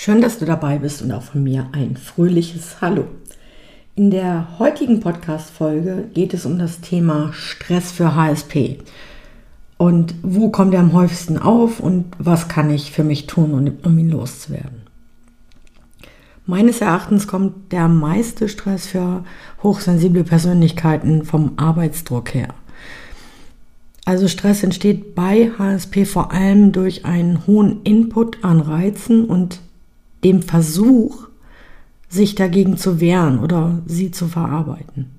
Schön, dass du dabei bist und auch von mir ein fröhliches Hallo. In der heutigen Podcast-Folge geht es um das Thema Stress für HSP. Und wo kommt er am häufigsten auf und was kann ich für mich tun, um ihn loszuwerden? Meines Erachtens kommt der meiste Stress für hochsensible Persönlichkeiten vom Arbeitsdruck her. Also Stress entsteht bei HSP vor allem durch einen hohen Input an Reizen und dem Versuch, sich dagegen zu wehren oder sie zu verarbeiten.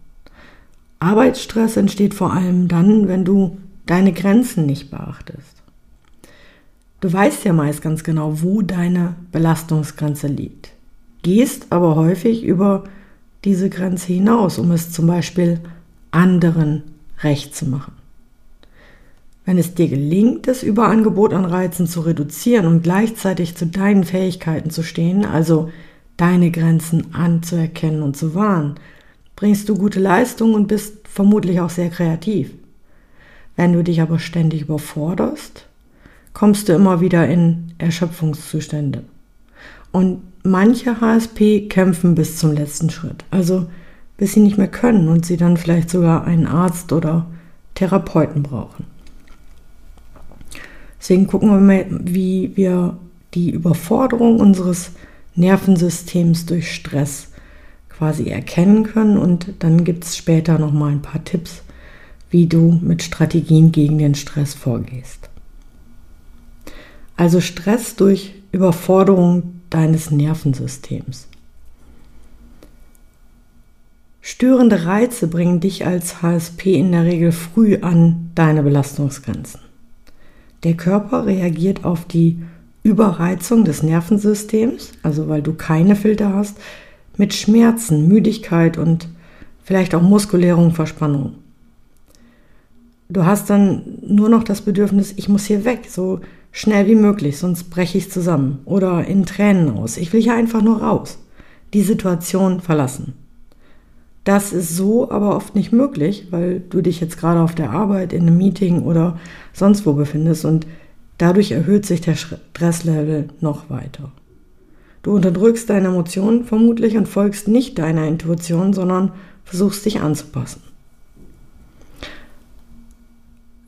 Arbeitsstress entsteht vor allem dann, wenn du deine Grenzen nicht beachtest. Du weißt ja meist ganz genau, wo deine Belastungsgrenze liegt, gehst aber häufig über diese Grenze hinaus, um es zum Beispiel anderen recht zu machen. Wenn es dir gelingt, das Überangebot an Reizen zu reduzieren und gleichzeitig zu deinen Fähigkeiten zu stehen, also deine Grenzen anzuerkennen und zu wahren, bringst du gute Leistung und bist vermutlich auch sehr kreativ. Wenn du dich aber ständig überforderst, kommst du immer wieder in Erschöpfungszustände. Und manche HSP kämpfen bis zum letzten Schritt, also bis sie nicht mehr können und sie dann vielleicht sogar einen Arzt oder Therapeuten brauchen. Deswegen gucken wir mal, wie wir die Überforderung unseres Nervensystems durch Stress quasi erkennen können und dann gibt es später noch mal ein paar Tipps, wie du mit Strategien gegen den Stress vorgehst. Also Stress durch Überforderung deines Nervensystems. Störende Reize bringen dich als HSP in der Regel früh an deine Belastungsgrenzen. Der Körper reagiert auf die Überreizung des Nervensystems, also weil du keine Filter hast, mit Schmerzen, Müdigkeit und vielleicht auch muskulären Verspannung. Du hast dann nur noch das Bedürfnis, ich muss hier weg, so schnell wie möglich, sonst breche ich zusammen oder in Tränen aus. Ich will hier einfach nur raus, die Situation verlassen. Das ist so aber oft nicht möglich, weil du dich jetzt gerade auf der Arbeit, in einem Meeting oder sonst wo befindest und dadurch erhöht sich der Stresslevel noch weiter. Du unterdrückst deine Emotionen vermutlich und folgst nicht deiner Intuition, sondern versuchst dich anzupassen.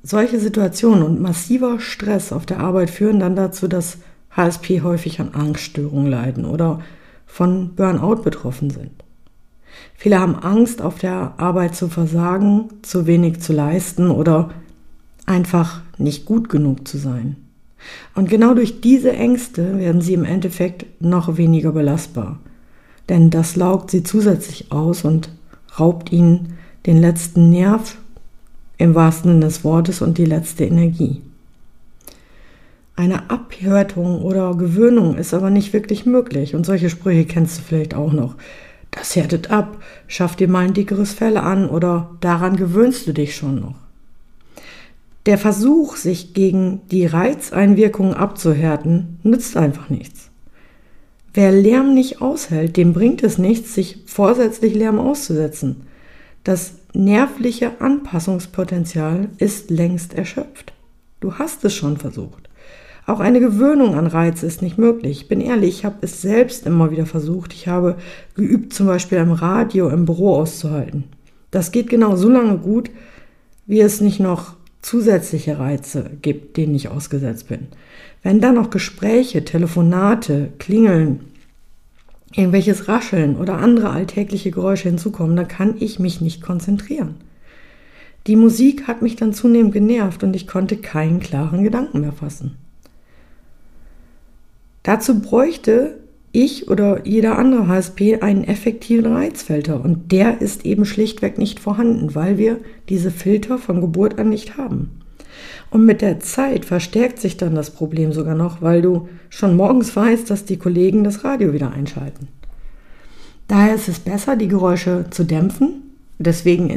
Solche Situationen und massiver Stress auf der Arbeit führen dann dazu, dass HSP häufig an Angststörungen leiden oder von Burnout betroffen sind. Viele haben Angst, auf der Arbeit zu versagen, zu wenig zu leisten oder einfach nicht gut genug zu sein. Und genau durch diese Ängste werden sie im Endeffekt noch weniger belastbar. Denn das laugt sie zusätzlich aus und raubt ihnen den letzten Nerv im wahrsten Sinne des Wortes und die letzte Energie. Eine Abhärtung oder Gewöhnung ist aber nicht wirklich möglich und solche Sprüche kennst du vielleicht auch noch das härtet ab, schaff dir mal ein dickeres Fell an oder daran gewöhnst du dich schon noch. Der Versuch, sich gegen die Reizeinwirkungen abzuhärten, nützt einfach nichts. Wer Lärm nicht aushält, dem bringt es nichts, sich vorsätzlich Lärm auszusetzen. Das nervliche Anpassungspotenzial ist längst erschöpft. Du hast es schon versucht. Auch eine Gewöhnung an Reize ist nicht möglich. Ich bin ehrlich, ich habe es selbst immer wieder versucht. Ich habe geübt, zum Beispiel am Radio im Büro auszuhalten. Das geht genau so lange gut, wie es nicht noch zusätzliche Reize gibt, denen ich ausgesetzt bin. Wenn dann noch Gespräche, Telefonate, Klingeln, irgendwelches Rascheln oder andere alltägliche Geräusche hinzukommen, dann kann ich mich nicht konzentrieren. Die Musik hat mich dann zunehmend genervt und ich konnte keinen klaren Gedanken mehr fassen. Dazu bräuchte ich oder jeder andere HSP einen effektiven Reizfilter und der ist eben schlichtweg nicht vorhanden, weil wir diese Filter von Geburt an nicht haben. Und mit der Zeit verstärkt sich dann das Problem sogar noch, weil du schon morgens weißt, dass die Kollegen das Radio wieder einschalten. Daher ist es besser, die Geräusche zu dämpfen. Deswegen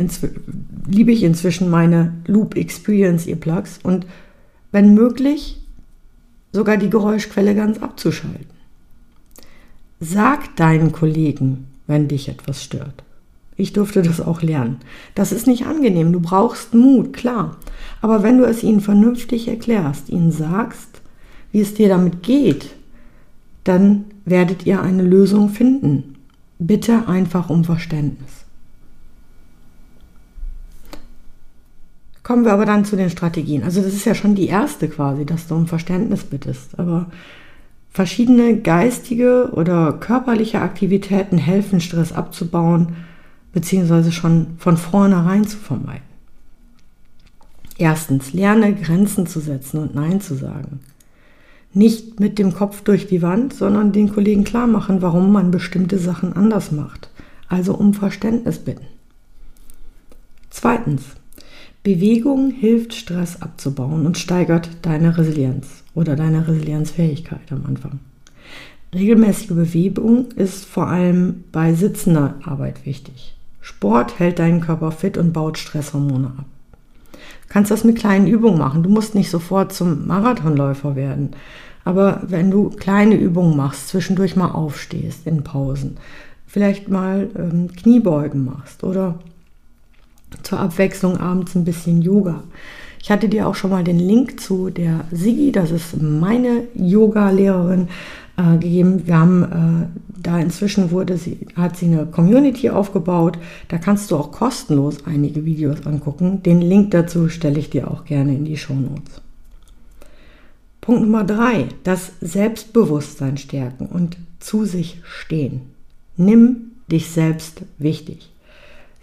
liebe ich inzwischen meine Loop Experience Earplugs und wenn möglich sogar die Geräuschquelle ganz abzuschalten. Sag deinen Kollegen, wenn dich etwas stört. Ich durfte das auch lernen. Das ist nicht angenehm. Du brauchst Mut, klar. Aber wenn du es ihnen vernünftig erklärst, ihnen sagst, wie es dir damit geht, dann werdet ihr eine Lösung finden. Bitte einfach um Verständnis. Kommen wir aber dann zu den Strategien. Also das ist ja schon die erste quasi, dass du um Verständnis bittest. Aber verschiedene geistige oder körperliche Aktivitäten helfen, Stress abzubauen beziehungsweise schon von vornherein zu vermeiden. Erstens, lerne Grenzen zu setzen und Nein zu sagen. Nicht mit dem Kopf durch die Wand, sondern den Kollegen klar machen, warum man bestimmte Sachen anders macht. Also um Verständnis bitten. Zweitens, Bewegung hilft Stress abzubauen und steigert deine Resilienz oder deine Resilienzfähigkeit am Anfang. Regelmäßige Bewegung ist vor allem bei sitzender Arbeit wichtig. Sport hält deinen Körper fit und baut Stresshormone ab. Du kannst das mit kleinen Übungen machen. Du musst nicht sofort zum Marathonläufer werden. Aber wenn du kleine Übungen machst, zwischendurch mal aufstehst in Pausen, vielleicht mal ähm, Kniebeugen machst oder zur Abwechslung abends ein bisschen Yoga. Ich hatte dir auch schon mal den Link zu der Sigi, das ist meine Yoga-Lehrerin, äh, gegeben. Wir haben äh, da inzwischen wurde sie, hat sie eine Community aufgebaut. Da kannst du auch kostenlos einige Videos angucken. Den Link dazu stelle ich dir auch gerne in die Show Notes. Punkt Nummer drei, das Selbstbewusstsein stärken und zu sich stehen. Nimm dich selbst wichtig.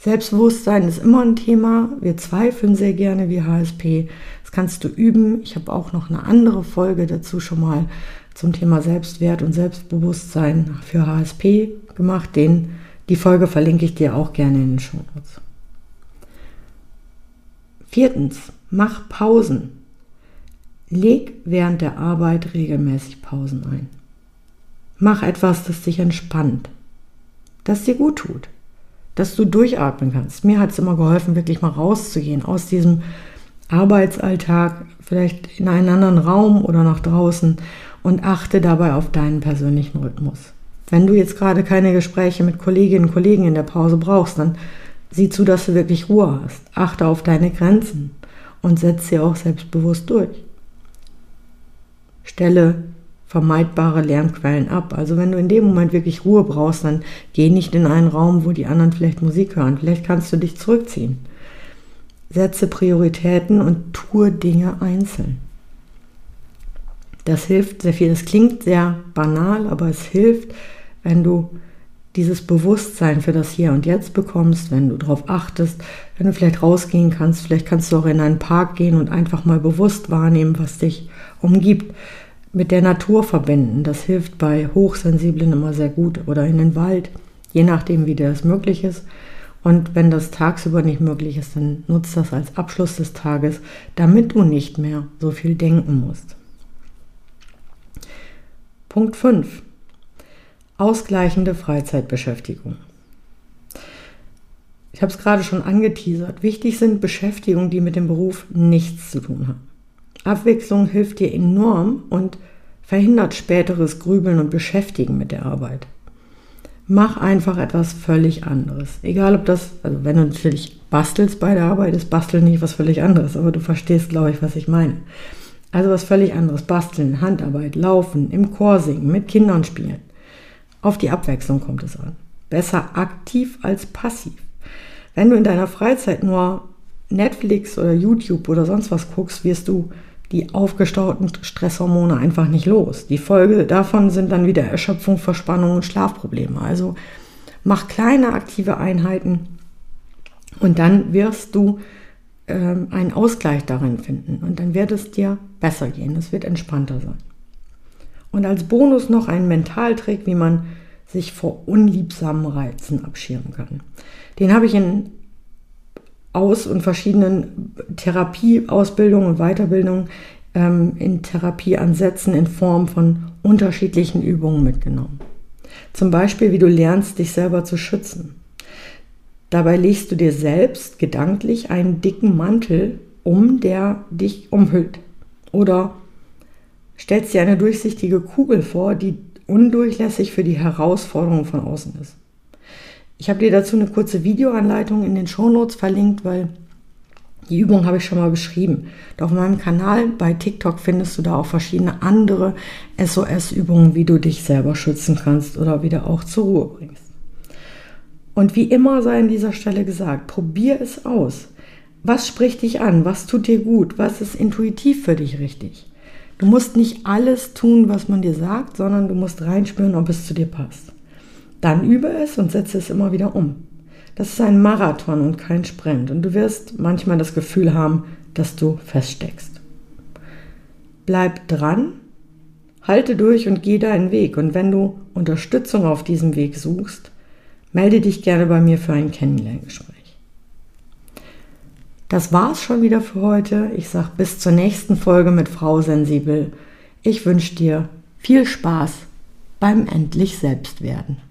Selbstbewusstsein ist immer ein Thema. Wir zweifeln sehr gerne wie HSP. Das kannst du üben. Ich habe auch noch eine andere Folge dazu schon mal zum Thema Selbstwert und Selbstbewusstsein für HSP gemacht. Den, die Folge verlinke ich dir auch gerne in den Show Notes. Viertens, mach Pausen. Leg während der Arbeit regelmäßig Pausen ein. Mach etwas, das dich entspannt, das dir gut tut, dass du durchatmen kannst. Mir hat es immer geholfen, wirklich mal rauszugehen aus diesem Arbeitsalltag, vielleicht in einen anderen Raum oder nach draußen und achte dabei auf deinen persönlichen Rhythmus. Wenn du jetzt gerade keine Gespräche mit Kolleginnen und Kollegen in der Pause brauchst, dann sieh zu, dass du wirklich Ruhe hast. Achte auf deine Grenzen und setz sie auch selbstbewusst durch. Stelle vermeidbare Lärmquellen ab. Also wenn du in dem Moment wirklich Ruhe brauchst, dann geh nicht in einen Raum, wo die anderen vielleicht Musik hören. Vielleicht kannst du dich zurückziehen. Setze Prioritäten und tue Dinge einzeln. Das hilft sehr viel. Das klingt sehr banal, aber es hilft, wenn du dieses Bewusstsein für das Hier und Jetzt bekommst, wenn du darauf achtest, wenn du vielleicht rausgehen kannst, vielleicht kannst du auch in einen Park gehen und einfach mal bewusst wahrnehmen, was dich umgibt. Mit der Natur verbinden, das hilft bei Hochsensiblen immer sehr gut oder in den Wald, je nachdem, wie das möglich ist. Und wenn das tagsüber nicht möglich ist, dann nutzt das als Abschluss des Tages, damit du nicht mehr so viel denken musst. Punkt 5. Ausgleichende Freizeitbeschäftigung. Ich habe es gerade schon angeteasert. Wichtig sind Beschäftigungen, die mit dem Beruf nichts zu tun haben. Abwechslung hilft dir enorm und verhindert späteres Grübeln und Beschäftigen mit der Arbeit. Mach einfach etwas völlig anderes. Egal ob das, also wenn du natürlich bastelst bei der Arbeit, ist Basteln nicht was völlig anderes, aber du verstehst, glaube ich, was ich meine. Also was völlig anderes. Basteln, Handarbeit, Laufen, im Chor singen, mit Kindern spielen. Auf die Abwechslung kommt es an. Besser aktiv als passiv. Wenn du in deiner Freizeit nur Netflix oder YouTube oder sonst was guckst, wirst du die aufgestauten Stresshormone einfach nicht los. Die Folge davon sind dann wieder Erschöpfung, Verspannung und Schlafprobleme. Also mach kleine aktive Einheiten und dann wirst du ähm, einen Ausgleich darin finden und dann wird es dir besser gehen, es wird entspannter sein. Und als Bonus noch ein Mentaltrick, wie man sich vor unliebsamen Reizen abschirmen kann. Den habe ich in Aus- und verschiedenen Therapieausbildungen und Weiterbildungen ähm, in Therapieansätzen in Form von unterschiedlichen Übungen mitgenommen. Zum Beispiel, wie du lernst, dich selber zu schützen. Dabei legst du dir selbst gedanklich einen dicken Mantel um, der dich umhüllt. Oder stellst dir eine durchsichtige Kugel vor, die undurchlässig für die Herausforderungen von außen ist. Ich habe dir dazu eine kurze Videoanleitung in den Shownotes verlinkt, weil die Übung habe ich schon mal beschrieben. Und auf meinem Kanal bei TikTok findest du da auch verschiedene andere SOS-Übungen, wie du dich selber schützen kannst oder wieder auch zur Ruhe bringst. Und wie immer sei an dieser Stelle gesagt, probier es aus. Was spricht dich an? Was tut dir gut? Was ist intuitiv für dich richtig? Du musst nicht alles tun, was man dir sagt, sondern du musst reinspüren, ob es zu dir passt. Dann übe es und setze es immer wieder um. Das ist ein Marathon und kein Sprint und du wirst manchmal das Gefühl haben, dass du feststeckst. Bleib dran, halte durch und geh deinen Weg und wenn du Unterstützung auf diesem Weg suchst, melde dich gerne bei mir für ein Kennenlerngespräch. Das war's schon wieder für heute. Ich sag bis zur nächsten Folge mit Frau Sensibel. Ich wünsche dir viel Spaß beim endlich Selbstwerden.